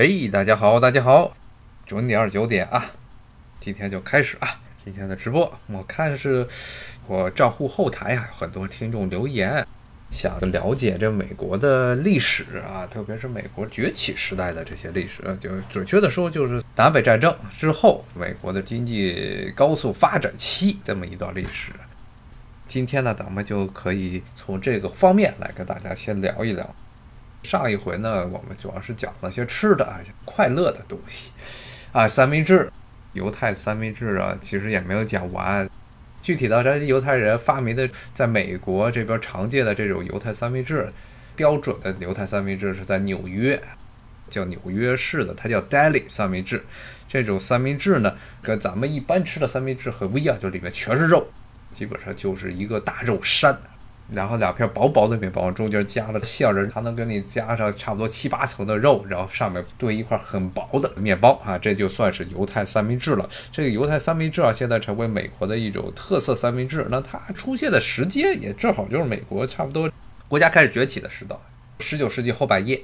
嘿，大家好，大家好，准点九点啊，今天就开始啊，今天的直播。我看是我账户后台啊，很多听众留言，想了解这美国的历史啊，特别是美国崛起时代的这些历史，就准确的说，就是南北战争之后，美国的经济高速发展期这么一段历史。今天呢，咱们就可以从这个方面来跟大家先聊一聊。上一回呢，我们主要是讲了些吃的啊，快乐的东西啊，三明治，犹太三明治啊，其实也没有讲完。具体到这犹太人发明的，在美国这边常见的这种犹太三明治，标准的犹太三明治是在纽约，叫纽约市的，它叫 Deli 三明治。这种三明治呢，跟咱们一般吃的三明治很不一样，就里面全是肉，基本上就是一个大肉山。然后两片薄薄的面包，中间加了馅儿，它能给你加上差不多七八层的肉，然后上面堆一块很薄的面包啊，这就算是犹太三明治了。这个犹太三明治啊，现在成为美国的一种特色三明治。那它出现的时间也正好就是美国差不多国家开始崛起的时代，十九世纪后半叶。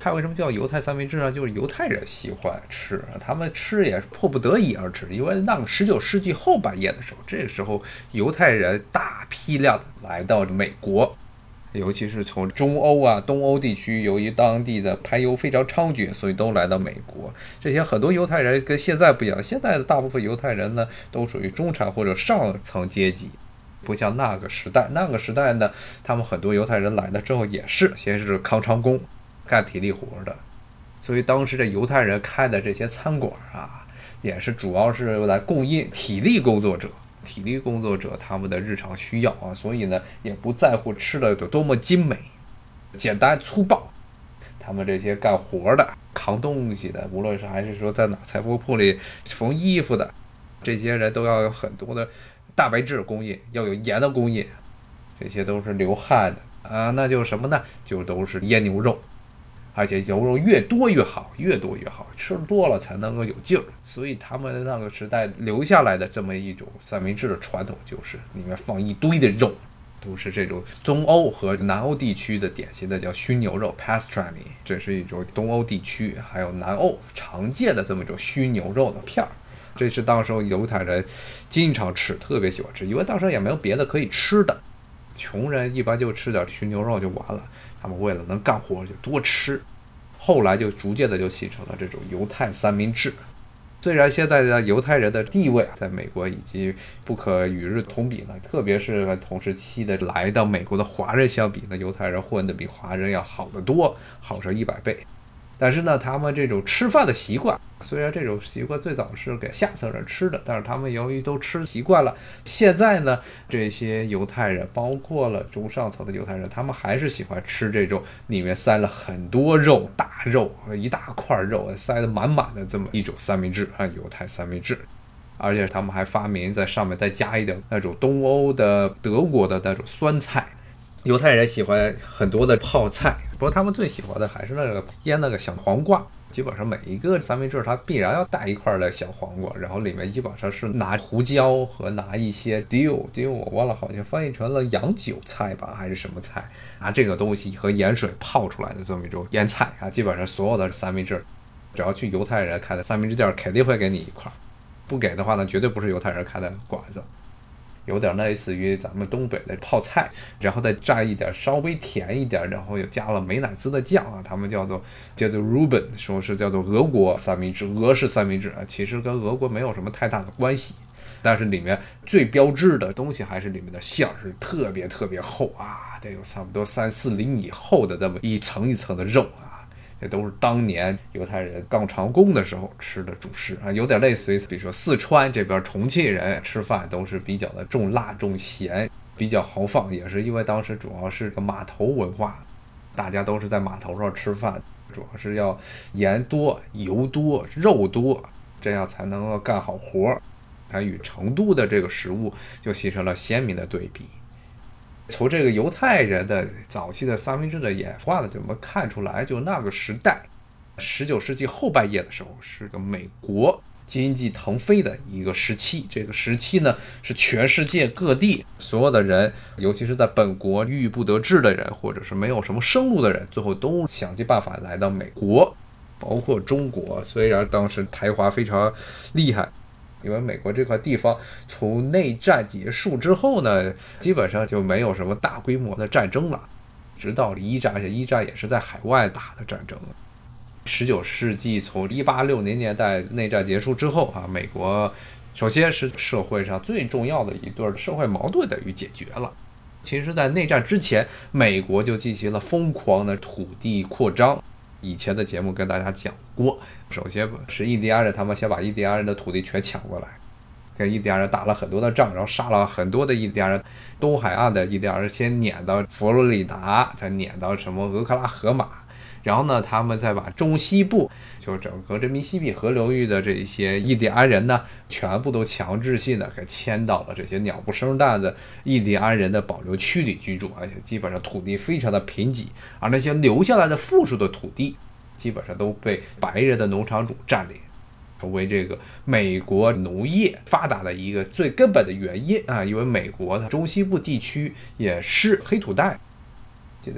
它为什么叫犹太三明治呢？就是犹太人喜欢吃，他们吃也是迫不得已而吃。因为那个十九世纪后半叶的时候，这个时候犹太人大批量来到美国，尤其是从中欧啊、东欧地区，由于当地的排油非常猖獗，所以都来到美国。这些很多犹太人跟现在不一样，现在的大部分犹太人呢，都属于中产或者上层阶级，不像那个时代。那个时代呢，他们很多犹太人来了之后，也是先是康长工。干体力活的，所以当时这犹太人开的这些餐馆啊，也是主要是用来供应体力工作者、体力工作者他们的日常需要啊。所以呢，也不在乎吃的有多么精美，简单粗暴。他们这些干活的、扛东西的，无论是还是说在哪裁缝铺里缝衣服的，这些人都要有很多的蛋白质供应，要有盐的供应，这些都是流汗的啊。那就什么呢？就都是腌牛肉。而且牛肉越多越好，越多越好，吃多了才能够有劲儿。所以他们那个时代留下来的这么一种三明治的传统，就是里面放一堆的肉，都是这种东欧和南欧地区的典型的叫熏牛肉 （pastrami），这是一种东欧地区还有南欧常见的这么一种熏牛肉的片儿。这是当时犹太人经常吃，特别喜欢吃，因为当时也没有别的可以吃的，穷人一般就吃点熏牛肉就完了。他们为了能干活就多吃，后来就逐渐的就形成了这种犹太三明治。虽然现在的犹太人的地位啊在美国已经不可与日同比了，特别是同时期的来到美国的华人相比，那犹太人混的比华人要好得多，好上一百倍。但是呢，他们这种吃饭的习惯，虽然这种习惯最早是给下层人吃的，但是他们由于都吃习惯了，现在呢，这些犹太人，包括了中上层的犹太人，他们还是喜欢吃这种里面塞了很多肉、大肉一大块肉塞得满满的这么一种三明治啊，犹太三明治。而且他们还发明在上面再加一点那种东欧的、德国的那种酸菜。犹太人喜欢很多的泡菜，不过他们最喜欢的还是那个腌那个小黄瓜。基本上每一个三明治它必然要带一块的小黄瓜，然后里面基本上是拿胡椒和拿一些 dill，dill 我忘了好像翻译成了洋韭菜吧，还是什么菜？拿这个东西和盐水泡出来的这么一种腌菜啊，基本上所有的三明治，只要去犹太人开的三明治店，肯定会给你一块，不给的话呢，绝对不是犹太人开的馆子。有点类似于咱们东北的泡菜，然后再蘸一点稍微甜一点，然后又加了美乃滋的酱啊，他们叫做叫做 Ruben，说是叫做俄国三明治，俄式三明治啊，其实跟俄国没有什么太大的关系，但是里面最标志的东西还是里面的馅儿是特别特别厚啊，得有差不多三四厘米厚的这么一层一层的肉啊。这都是当年犹太人干长工的时候吃的主食啊，有点类似于，比如说四川这边重庆人吃饭都是比较的重辣重咸，比较豪放，也是因为当时主要是个码头文化，大家都是在码头上吃饭，主要是要盐多、油多、肉多，这样才能够干好活儿，它与成都的这个食物就形成了鲜明的对比。从这个犹太人的早期的三明治的演化呢，怎么看出来？就那个时代，十九世纪后半叶的时候，是个美国经济腾飞的一个时期。这个时期呢，是全世界各地所有的人，尤其是在本国郁郁不得志的人，或者是没有什么生路的人，最后都想尽办法来到美国。包括中国，虽然当时台华非常厉害，因为美国这块地方从内战结束之后呢，基本上就没有什么大规模的战争了，直到一战，而且一战也是在海外打的战争。十九世纪从一八六零年代内战结束之后啊，美国首先是社会上最重要的一对社会矛盾等于解决了。其实，在内战之前，美国就进行了疯狂的土地扩张。以前的节目跟大家讲过，首先是印第安人，他们先把印第安人的土地全抢过来，跟印第安人打了很多的仗，然后杀了很多的印第安人。东海岸的印第安人先撵到佛罗里达，再撵到什么俄克拉荷马。然后呢，他们再把中西部，就整个这密西比河流域的这些印第安人呢，全部都强制性的给迁到了这些鸟不生蛋的印第安人的保留区里居住，而且基本上土地非常的贫瘠，而那些留下来的富庶的土地，基本上都被白人的农场主占领，成为这个美国农业发达的一个最根本的原因啊，因为美国的中西部地区也是黑土带。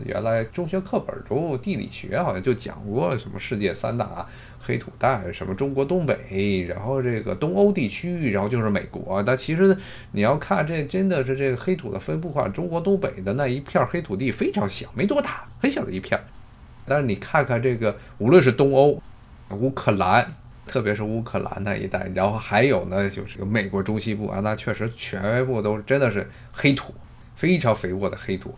原来中学课本中地理学好像就讲过什么世界三大黑土带，什么中国东北，然后这个东欧地区，然后就是美国。但其实你要看这真的是这个黑土的分布化，中国东北的那一片黑土地非常小，没多大，很小的一片。但是你看看这个，无论是东欧、乌克兰，特别是乌克兰那一带，然后还有呢就是美国中西部啊，那确实全部都真的是黑土，非常肥沃的黑土。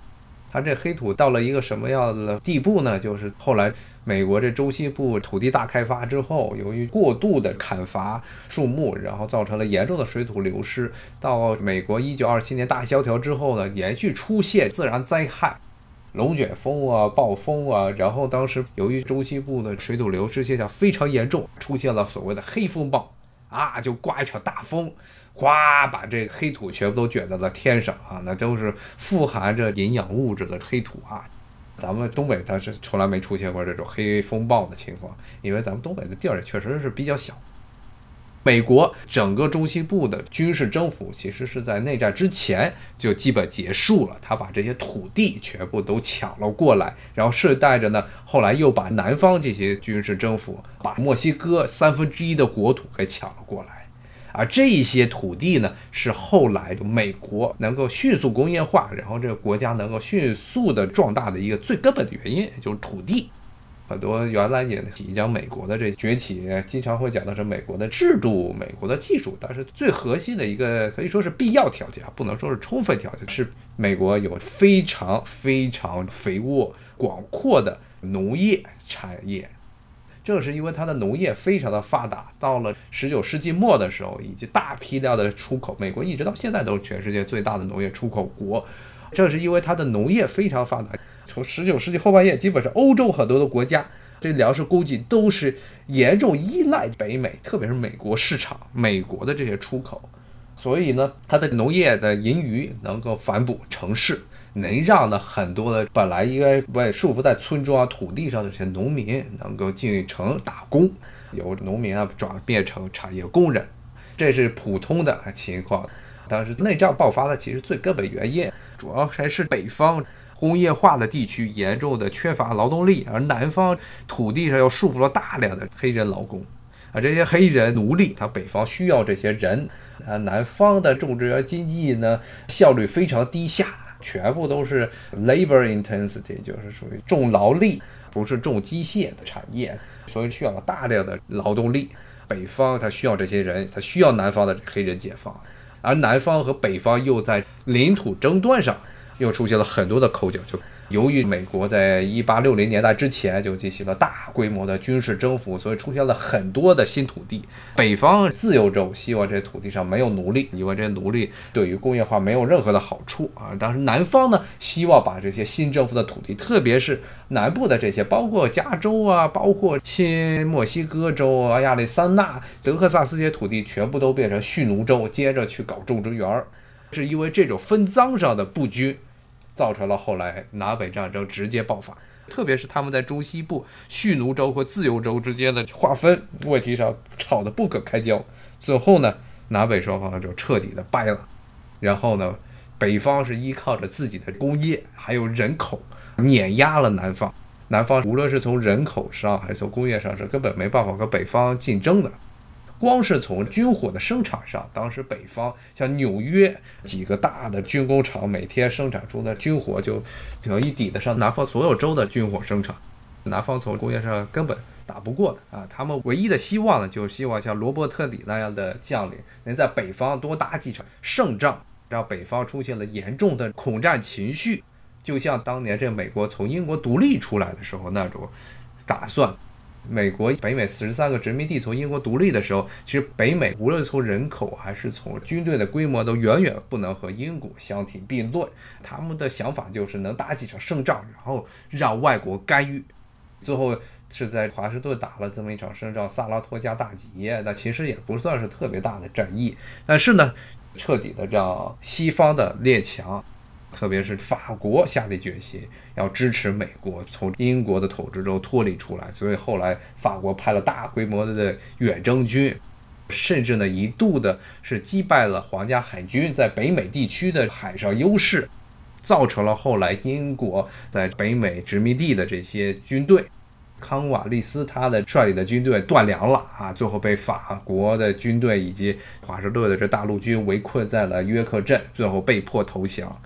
它这黑土到了一个什么样的地步呢？就是后来美国这中西部土地大开发之后，由于过度的砍伐树木，然后造成了严重的水土流失。到美国一九二七年大萧条之后呢，连续出现自然灾害，龙卷风啊、暴风啊。然后当时由于中西部的水土流失现象非常严重，出现了所谓的黑风暴啊，就刮一场大风。哗，把这黑土全部都卷到了天上啊！那都是富含着营养物质的黑土啊。咱们东北它是从来没出现过这种黑风暴的情况，因为咱们东北的地儿也确实是比较小。美国整个中西部的军事征服，其实是在内战之前就基本结束了。他把这些土地全部都抢了过来，然后顺带着呢，后来又把南方这些军事征服，把墨西哥三分之一的国土给抢了过来。而这些土地呢，是后来美国能够迅速工业化，然后这个国家能够迅速的壮大的一个最根本的原因，就是土地。很多原来也讲美国的这崛起，经常会讲的是美国的制度、美国的技术，但是最核心的一个可以说是必要条件啊，不能说是充分条件，是美国有非常非常肥沃、广阔的农业产业。正是因为它的农业非常的发达，到了十九世纪末的时候，以及大批量的出口，美国一直到现在都是全世界最大的农业出口国。正是因为它的农业非常发达，从十九世纪后半叶，基本上欧洲很多的国家，这粮食供给都是严重依赖北美，特别是美国市场，美国的这些出口。所以呢，它的农业的盈余能够反哺城市。能让呢很多的本来应该被束缚在村庄土地上的这些农民能够进城打工，由农民啊转变成产业工人，这是普通的情况。但是内战爆发的其实最根本原因，主要还是北方工业化的地区严重的缺乏劳动力，而南方土地上又束缚了大量的黑人劳工，而这些黑人奴隶，他北方需要这些人，啊，南方的种植园经济呢效率非常低下。全部都是 labor intensity，就是属于重劳力，不是重机械的产业，所以需要大量的劳动力。北方它需要这些人，它需要南方的黑人解放，而南方和北方又在领土争端上又出现了很多的口角，就。由于美国在一八六零年代之前就进行了大规模的军事征服，所以出现了很多的新土地。北方自由州希望这土地上没有奴隶，因为这些奴隶对于工业化没有任何的好处啊。当时南方呢，希望把这些新征服的土地，特别是南部的这些，包括加州啊，包括新墨西哥州啊、亚利桑那、德克萨斯这些土地，全部都变成蓄奴州，接着去搞种植园儿，是因为这种分赃上的不均。造成了后来南北战争直接爆发，特别是他们在中西部蓄奴州和自由州之间的划分问题上吵得不可开交。最后呢，南北双方就彻底的掰了。然后呢，北方是依靠着自己的工业还有人口碾压了南方，南方无论是从人口上还是从工业上，是根本没办法和北方竞争的。光是从军火的生产上，当时北方像纽约几个大的军工厂，每天生产出的军火就可以抵得上南方所有州的军火生产。南方从工业上根本打不过的啊！他们唯一的希望呢，就是希望像罗伯特里那样的将领能在北方多打几场胜仗，让北方出现了严重的恐战情绪，就像当年这美国从英国独立出来的时候那种打算。美国北美四十三个殖民地从英国独立的时候，其实北美无论从人口还是从军队的规模，都远远不能和英国相提并论。他们的想法就是能打几场胜仗，然后让外国干预。最后是在华盛顿打了这么一场胜仗，萨拉托加大捷，那其实也不算是特别大的战役，但是呢，彻底的让西方的列强。特别是法国下定决心要支持美国从英国的统治中脱离出来，所以后来法国派了大规模的远征军，甚至呢一度的是击败了皇家海军在北美地区的海上优势，造成了后来英国在北美殖民地的这些军队，康瓦利斯他的率领的军队断粮了啊，最后被法国的军队以及华盛顿的这大陆军围困在了约克镇，最后被迫投降。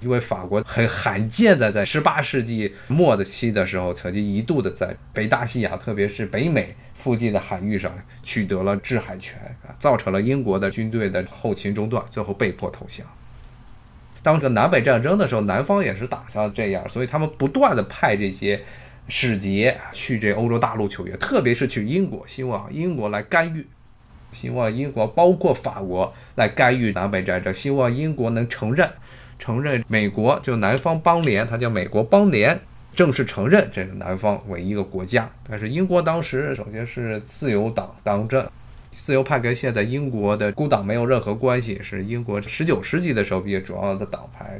因为法国很罕见的在十八世纪末的期的时候，曾经一度的在北大西洋，特别是北美附近的海域上取得了制海权啊，造成了英国的军队的后勤中断，最后被迫投降。当这南北战争的时候，南方也是打算这样，所以他们不断的派这些使节去这欧洲大陆求援，特别是去英国，希望英国来干预，希望英国包括法国来干预南北战争，希望英国能承认。承认美国就南方邦联，它叫美国邦联，正式承认这个南方为一个国家。但是英国当时首先是自由党当政，自由派跟现在英国的工党没有任何关系，是英国十九世纪的时候比较主要的党派。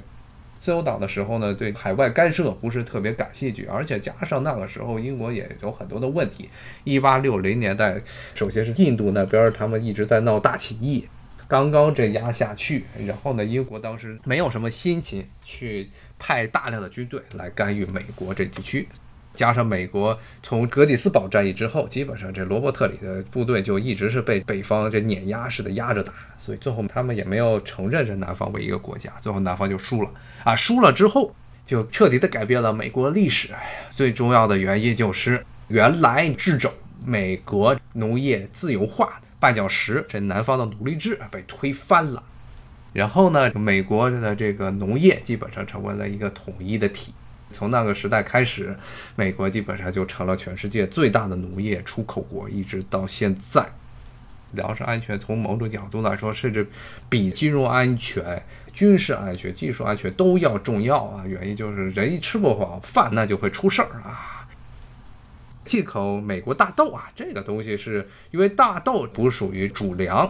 自由党的时候呢，对海外干涉不是特别感兴趣，而且加上那个时候英国也有很多的问题。一八六零年代，首先是印度那边他们一直在闹大起义。刚刚这压下去，然后呢，英国当时没有什么心情去派大量的军队来干预美国这地区，加上美国从格里斯堡战役之后，基本上这罗伯特里的部队就一直是被北方这碾压式的压着打，所以最后他们也没有承认这南方为一个国家，最后南方就输了啊，输了之后就彻底的改变了美国历史。最重要的原因就是原来制肘美国农业自由化。绊脚石，这南方的奴隶制被推翻了，然后呢，美国的这个农业基本上成为了一个统一的体。从那个时代开始，美国基本上就成了全世界最大的农业出口国，一直到现在。粮食安全从某种角度来说，甚至比金融安全、军事安全、技术安全都要重要啊！原因就是人一吃不饱饭，那就会出事儿啊。进口美国大豆啊，这个东西是因为大豆不属于主粮，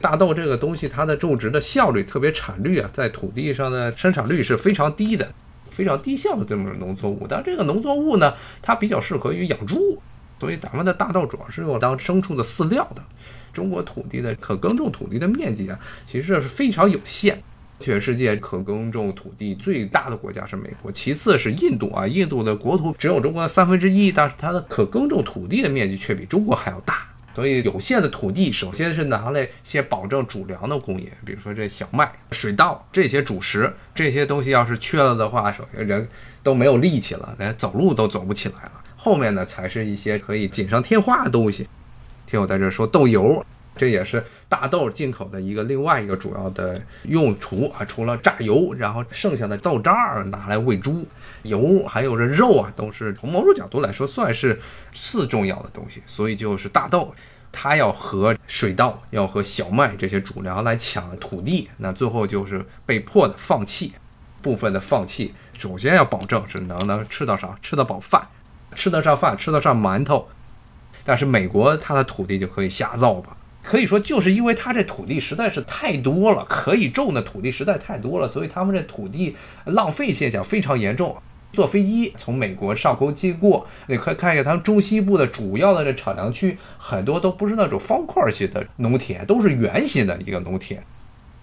大豆这个东西它的种植的效率特别产率啊，在土地上的生产率是非常低的，非常低效的这么农作物。但这个农作物呢，它比较适合于养猪，所以咱们的大豆主要是用当牲畜的饲料的。中国土地的可耕种土地的面积啊，其实是非常有限。全世界可耕种土地最大的国家是美国，其次是印度啊。印度的国土只有中国的三分之一，但是它的可耕种土地的面积却比中国还要大。所以有限的土地，首先是拿来先保证主粮的供应，比如说这小麦、水稻这些主食，这些东西要是缺了的话，首先人都没有力气了，连走路都走不起来了。后面呢，才是一些可以锦上添花的东西。听我在这说豆油。这也是大豆进口的一个另外一个主要的用途啊，除了榨油，然后剩下的豆渣儿拿来喂猪，油还有这肉啊，都是从某种角度来说算是次重要的东西。所以就是大豆，它要和水稻、要和小麦这些主粮来抢土地，那最后就是被迫的放弃，部分的放弃。首先要保证是能能吃到啥，吃得饱饭，吃得上饭，吃得上馒头。但是美国它的土地就可以瞎造吧。可以说，就是因为它这土地实在是太多了，可以种的土地实在太多了，所以他们这土地浪费现象非常严重。坐飞机从美国上空经过，你可以看一下他们中西部的主要的这产粮区，很多都不是那种方块型的农田，都是圆形的一个农田。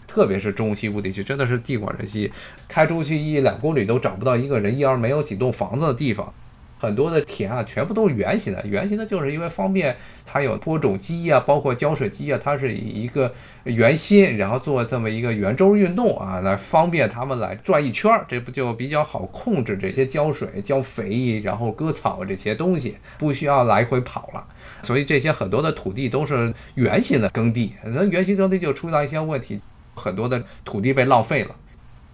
特别是中西部地区，真的是地广人稀，开出去一两公里都找不到一个人，一而没有几栋房子的地方。很多的田啊，全部都是圆形的。圆形的就是因为方便它有播种机啊，包括浇水机啊，它是以一个圆心，然后做这么一个圆周运动啊，来方便它们来转一圈儿，这不就比较好控制这些浇水、浇肥，然后割草这些东西，不需要来回跑了。所以这些很多的土地都是圆形的耕地，那圆形耕地就出现一些问题，很多的土地被浪费了。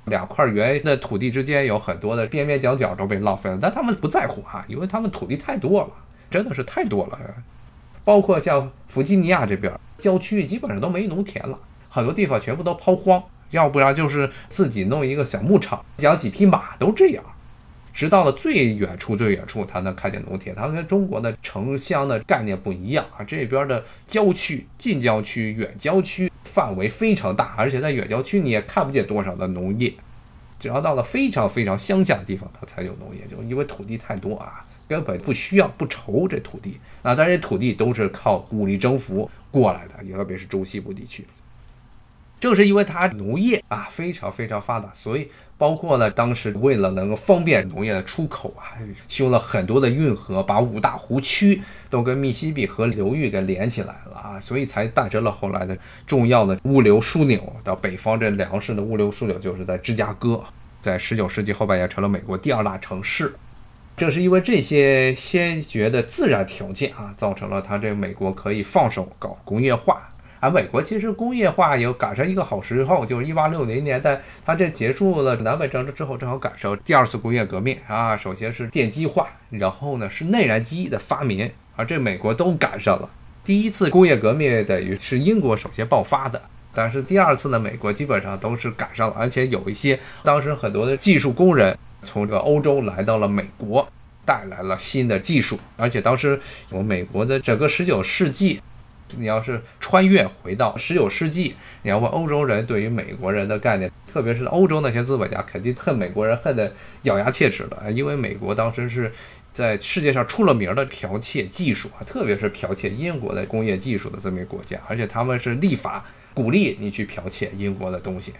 两块原的土地之间有很多的边边角角都被浪费了，但他们不在乎啊，因为他们土地太多了，真的是太多了。包括像弗吉尼亚这边郊区，基本上都没农田了，很多地方全部都抛荒，要不然就是自己弄一个小牧场，养几匹马都这样。直到了最远处、最远处，他能看见农田。他跟中国的城乡的概念不一样啊，这边的郊区、近郊区、远郊区。范围非常大，而且在远郊区你也看不见多少的农业，只要到了非常非常乡下的地方，它才有农业，就因为土地太多啊，根本不需要不愁这土地啊。但是土地都是靠武力征服过来的，特别是中西部地区。正是因为它农业啊非常非常发达，所以包括呢当时为了能够方便农业的出口啊，修了很多的运河，把五大湖区都跟密西比河流域给连起来了啊，所以才诞生了后来的重要的物流枢纽。到北方这粮食的物流枢纽就是在芝加哥，在十九世纪后半叶成了美国第二大城市。正是因为这些先决的自然条件啊，造成了它这美国可以放手搞工业化。啊美国其实工业化有赶上一个好时候，就是一八六零年代，它这结束了南北战争之后，正好赶上第二次工业革命啊。首先是电机化，然后呢是内燃机的发明，而这美国都赶上了。第一次工业革命等于是英国首先爆发的，但是第二次呢，美国基本上都是赶上了，而且有一些当时很多的技术工人从这个欧洲来到了美国，带来了新的技术，而且当时我们美国的整个十九世纪。你要是穿越回到十九世纪，你要问欧洲人对于美国人的概念，特别是欧洲那些资本家，肯定恨美国人恨得咬牙切齿的，因为美国当时是在世界上出了名的剽窃技术啊，特别是剽窃英国的工业技术的这么一个国家，而且他们是立法鼓励你去剽窃英国的东西。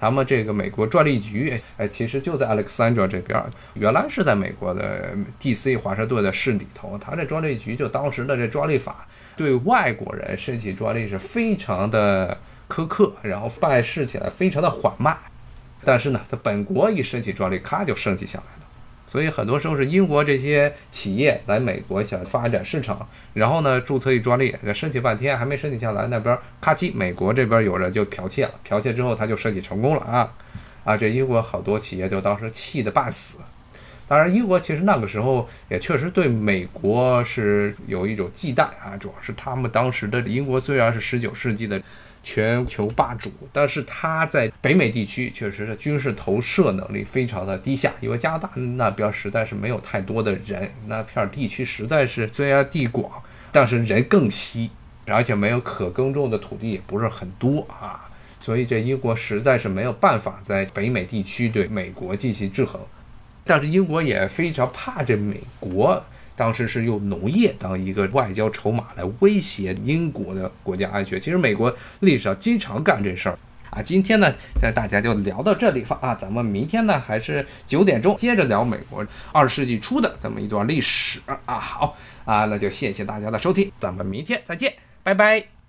他们这个美国专利局，哎，其实就在 Alexandra 这边，原来是在美国的 D.C. 华盛顿的市里头，他这专利局就当时的这专利法。对外国人申请专利是非常的苛刻，然后办事起来非常的缓慢。但是呢，在本国一申请专利，咔就升级下来了。所以很多时候是英国这些企业来美国想发展市场，然后呢注册一专利，申请半天还没申请下来，那边咔叽，美国这边有人就剽窃了，剽窃之后他就申请成功了啊啊！这英国好多企业就当时气得半死。当然，英国其实那个时候也确实对美国是有一种忌惮啊，主要是他们当时的英国虽然是十九世纪的全球霸主，但是他在北美地区确实是军事投射能力非常的低下，因为加拿大那边实在是没有太多的人，那片地区实在是虽然地广，但是人更稀，而且没有可耕种的土地也不是很多啊，所以这英国实在是没有办法在北美地区对美国进行制衡。但是英国也非常怕这美国，当时是用农业当一个外交筹码来威胁英国的国家安全。其实美国历史上经常干这事儿啊。今天呢，那大家就聊到这里吧啊，咱们明天呢还是九点钟接着聊美国二十世纪初的这么一段历史啊。好啊，那就谢谢大家的收听，咱们明天再见，拜拜。